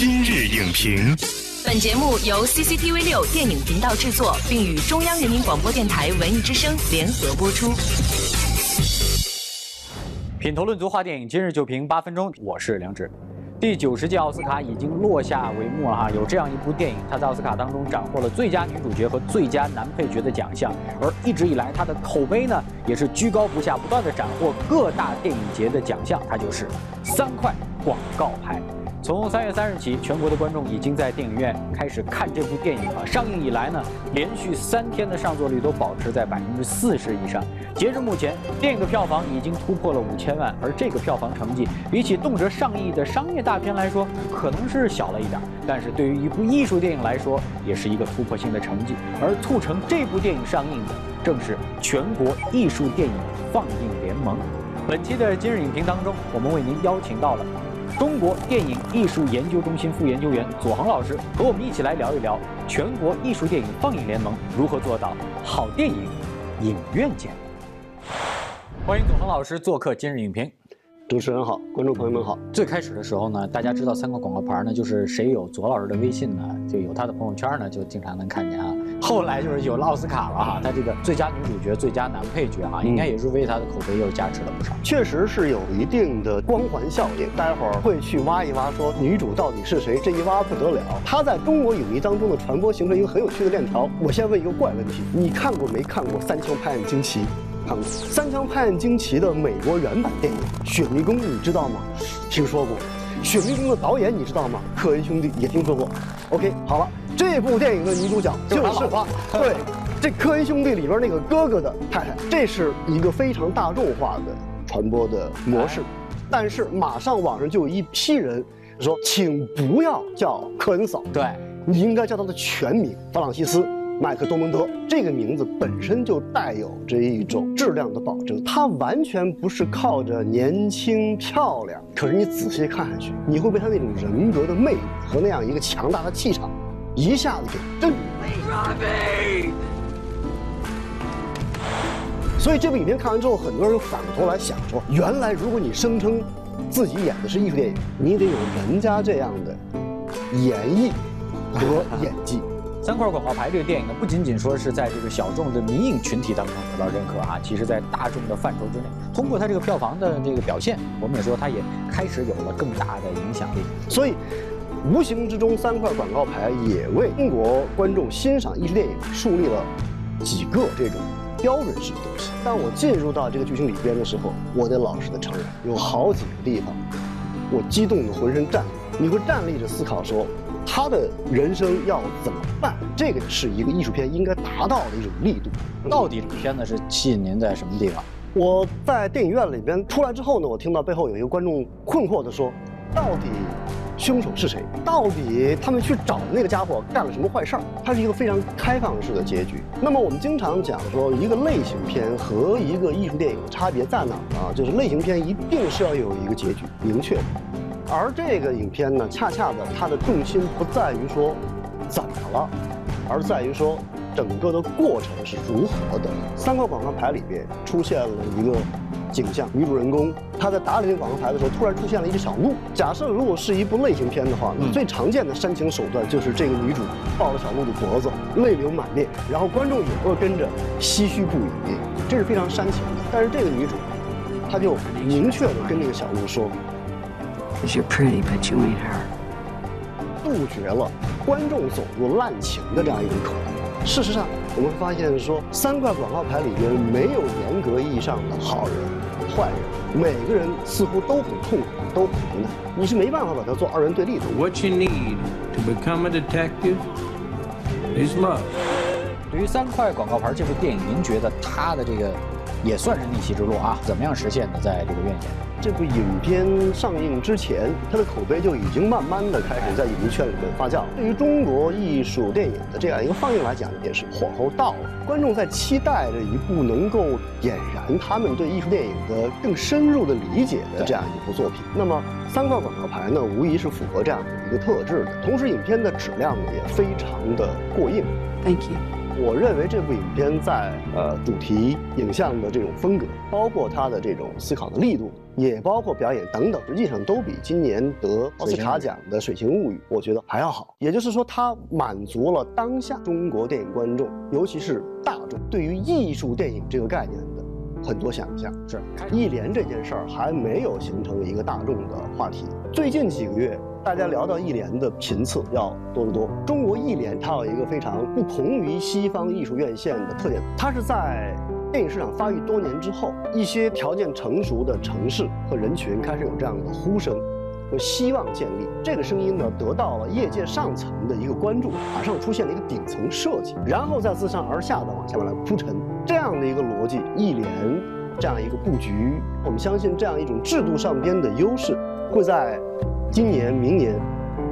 今日影评，本节目由 CCTV 六电影频道制作，并与中央人民广播电台文艺之声联合播出。品头论足话电影，今日就评八分钟。我是梁植。第九十届奥斯卡已经落下帷幕了哈，有这样一部电影，它在奥斯卡当中斩获了最佳女主角和最佳男配角的奖项，而一直以来它的口碑呢也是居高不下，不断的斩获各大电影节的奖项，它就是三块广告牌。从三月三日起，全国的观众已经在电影院开始看这部电影了。上映以来呢，连续三天的上座率都保持在百分之四十以上。截至目前，电影的票房已经突破了五千万，而这个票房成绩比起动辄上亿的商业大片来说，可能是小了一点，但是对于一部艺术电影来说，也是一个突破性的成绩。而促成这部电影上映的，正是全国艺术电影放映联盟。本期的今日影评当中，我们为您邀请到了。中国电影艺术研究中心副研究员左航老师和我们一起来聊一聊全国艺术电影放映联盟如何做到好电影影院见。欢迎左航老师做客今日影评。主持人好，观众朋友们好。最开始的时候呢，大家知道三个广告牌呢，就是谁有左老师的微信呢，就有他的朋友圈呢，就经常能看见啊。后来就是有了奥斯卡了哈，他这个最佳女主角、最佳男配角哈，应该也是为他的口碑又加持了不少。确实是有一定的光环效应。待会儿会去挖一挖，说女主到底是谁？这一挖不得了。她在中国影迷当中的传播形成一个很有趣的链条。我先问一个怪问题：你看过没看过《三枪拍案惊奇》？看过《三枪拍案惊奇》的美国原版电影《雪迷宫》，你知道吗？听说过，《雪迷宫》的导演你知道吗？科恩兄弟也听说过。OK，好了，这部电影的女主角就是对，这科恩兄弟里边那个哥哥的太太，这是一个非常大众化的传播的模式。但是马上网上就有一批人说，请不要叫科恩嫂，对你应该叫她的全名弗朗西斯。麦克多蒙德这个名字本身就带有这一种质量的保证，它完全不是靠着年轻漂亮。可是你仔细看下去，你会被他那种人格的魅力和那样一个强大的气场，一下子给震住。所以这部影片看完之后，很多人反过头来想说：原来如果你声称自己演的是艺术电影，你得有人家这样的演绎和演技。三块广告牌这个电影呢，不仅仅说是在这个小众的迷影群体当中得到认可啊，其实在大众的范畴之内，通过它这个票房的这个表现，我们也说它也开始有了更大的影响力。所以，无形之中，三块广告牌也为中国观众欣赏艺术电影树立了几个这种标准式的东西。当我进入到这个剧情里边的时候，我得老实的承认，有好几个地方，我激动的浑身颤栗。你会站立着思考说。他的人生要怎么办？这个是一个艺术片应该达到的一种力度。到底片子是吸引您在什么地方？我在电影院里边出来之后呢，我听到背后有一个观众困惑的说：“到底凶手是谁？到底他们去找的那个家伙干了什么坏事儿？”它是一个非常开放式的结局。那么我们经常讲说，一个类型片和一个艺术电影的差别在哪儿啊？就是类型片一定是要有一个结局明确的。而这个影片呢，恰恰的，它的重心不在于说怎么了，而在于说整个的过程是如何的。三块广告牌里边出现了一个景象，女主人公她在打理那个广告牌的时候，突然出现了一只小鹿。假设如果是一部类型片的话，最常见的煽情手段就是这个女主抱着小鹿的脖子，泪流满面，然后观众也会跟着唏嘘不已，这是非常煽情的。但是这个女主，她就明确的跟那个小鹿说。You're pretty, but you ain't her. 杜绝了观众走入滥情的这样一种可能。事实上，我们发现说，三块广告牌里边没有严格意义上的好人、坏人，每个人似乎都很痛苦，都很无奈。你是没办法把它做二人对立的。What you need to become a detective is love. 对于三块广告牌这部电影，您觉得它的这个也算是逆袭之路啊？怎么样实现的？在这个院线？这部影片上映之前，它的口碑就已经慢慢的开始在影迷圈里面发酵。对于中国艺术电影的这样一个放映来讲，也是火候到了。观众在期待着一部能够点燃他们对艺术电影的更深入的理解的这样一部作品。那么三块广告牌呢，无疑是符合这样的一个特质的。同时，影片的质量呢也非常的过硬。Thank you。我认为这部影片在呃主题、影像的这种风格，包括它的这种思考的力度，也包括表演等等，实际上都比今年得奥斯卡奖的《水形物语》我觉得还要好。也就是说，它满足了当下中国电影观众，尤其是大众对于艺术电影这个概念的很多想象。是艺联这件事儿还没有形成一个大众的话题。最近几个月，大家聊到艺联的频次要多得多。中国艺联它有一个非常不同于西方艺术院线的特点，它是在电影市场发育多年之后，一些条件成熟的城市和人群开始有这样的呼声。和希望建立这个声音呢，得到了业界上层的一个关注，马上出现了一个顶层设计，然后再自上而下的往下面来铺陈，这样的一个逻辑，一连这样一个布局，我们相信这样一种制度上边的优势，会在今年、明年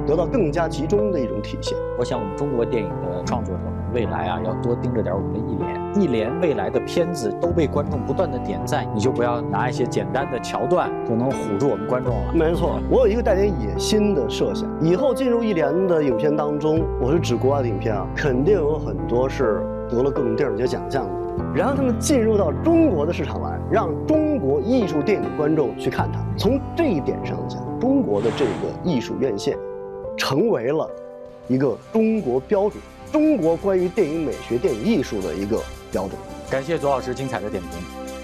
得到更加集中的一种体现。我想我们中国电影的创作者未来啊，要多盯着点我们的艺联。艺联未来的片子都被观众不断的点赞，你就不要拿一些简单的桥段就能唬住我们观众了。没错，我有一个带点野心的设想，以后进入艺联的影片当中，我是指国外的影片啊，肯定有很多是得了各种电影节奖项的。然后他们进入到中国的市场来，让中国艺术电影观众去看它。从这一点上讲，中国的这个艺术院线，成为了一个中国标准，中国关于电影美学、电影艺术的一个标准。感谢左老师精彩的点评。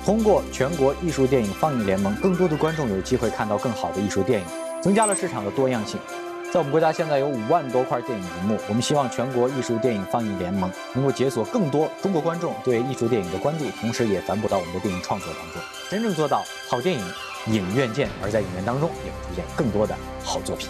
通过全国艺术电影放映联盟，更多的观众有机会看到更好的艺术电影，增加了市场的多样性。在我们国家现在有五万多块电影银幕，我们希望全国艺术电影放映联盟能够解锁更多中国观众对艺术电影的关注，同时也反哺到我们的电影创作当中，真正做到好电影影院见，而在影院当中也会出现更多的好作品。